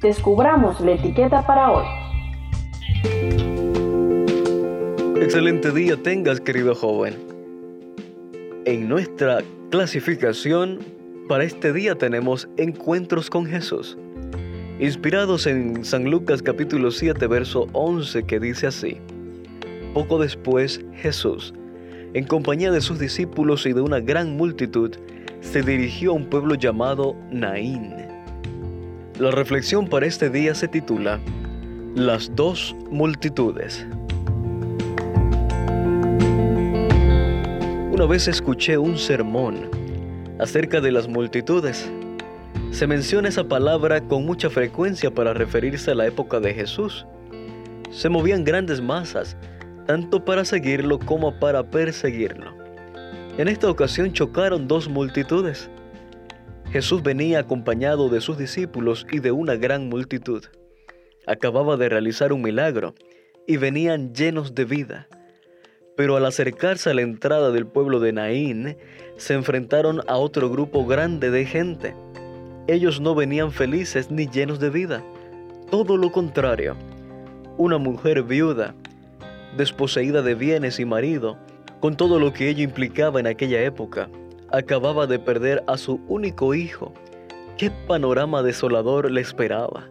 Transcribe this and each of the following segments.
descubramos la etiqueta para hoy. Excelente día tengas, querido joven. En nuestra clasificación para este día tenemos encuentros con Jesús, inspirados en San Lucas capítulo 7, verso 11, que dice así. Poco después, Jesús, en compañía de sus discípulos y de una gran multitud, se dirigió a un pueblo llamado Naín. La reflexión para este día se titula Las dos multitudes. Una vez escuché un sermón acerca de las multitudes. Se menciona esa palabra con mucha frecuencia para referirse a la época de Jesús. Se movían grandes masas, tanto para seguirlo como para perseguirlo. En esta ocasión chocaron dos multitudes. Jesús venía acompañado de sus discípulos y de una gran multitud. Acababa de realizar un milagro y venían llenos de vida. Pero al acercarse a la entrada del pueblo de Naín, se enfrentaron a otro grupo grande de gente. Ellos no venían felices ni llenos de vida. Todo lo contrario. Una mujer viuda, desposeída de bienes y marido, con todo lo que ello implicaba en aquella época, acababa de perder a su único hijo. ¿Qué panorama desolador le esperaba?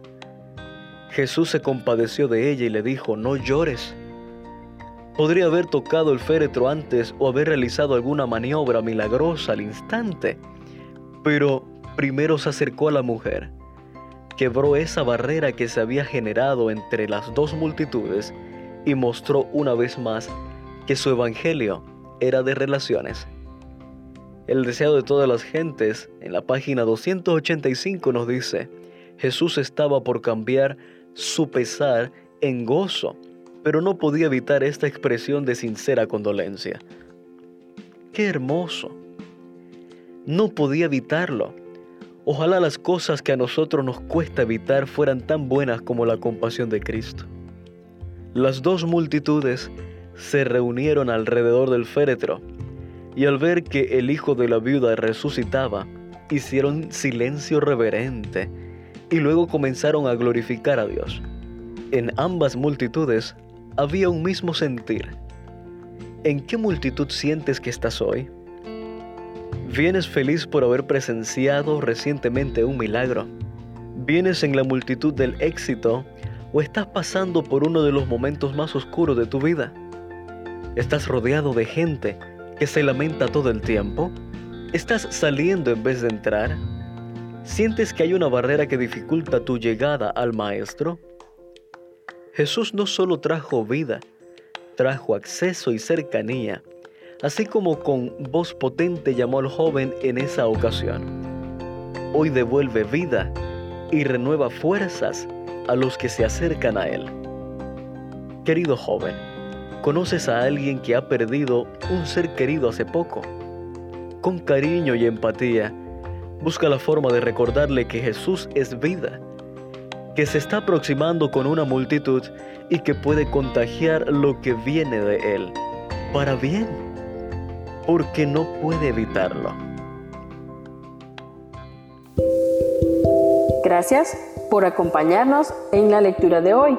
Jesús se compadeció de ella y le dijo, no llores. Podría haber tocado el féretro antes o haber realizado alguna maniobra milagrosa al instante, pero primero se acercó a la mujer, quebró esa barrera que se había generado entre las dos multitudes y mostró una vez más que su evangelio era de relaciones. El deseo de todas las gentes, en la página 285 nos dice, Jesús estaba por cambiar su pesar en gozo pero no podía evitar esta expresión de sincera condolencia. ¡Qué hermoso! No podía evitarlo. Ojalá las cosas que a nosotros nos cuesta evitar fueran tan buenas como la compasión de Cristo. Las dos multitudes se reunieron alrededor del féretro y al ver que el hijo de la viuda resucitaba, hicieron silencio reverente y luego comenzaron a glorificar a Dios. En ambas multitudes había un mismo sentir. ¿En qué multitud sientes que estás hoy? ¿Vienes feliz por haber presenciado recientemente un milagro? ¿Vienes en la multitud del éxito o estás pasando por uno de los momentos más oscuros de tu vida? ¿Estás rodeado de gente que se lamenta todo el tiempo? ¿Estás saliendo en vez de entrar? ¿Sientes que hay una barrera que dificulta tu llegada al Maestro? Jesús no solo trajo vida, trajo acceso y cercanía, así como con voz potente llamó al joven en esa ocasión. Hoy devuelve vida y renueva fuerzas a los que se acercan a Él. Querido joven, ¿conoces a alguien que ha perdido un ser querido hace poco? Con cariño y empatía, busca la forma de recordarle que Jesús es vida que se está aproximando con una multitud y que puede contagiar lo que viene de él, para bien, porque no puede evitarlo. Gracias por acompañarnos en la lectura de hoy.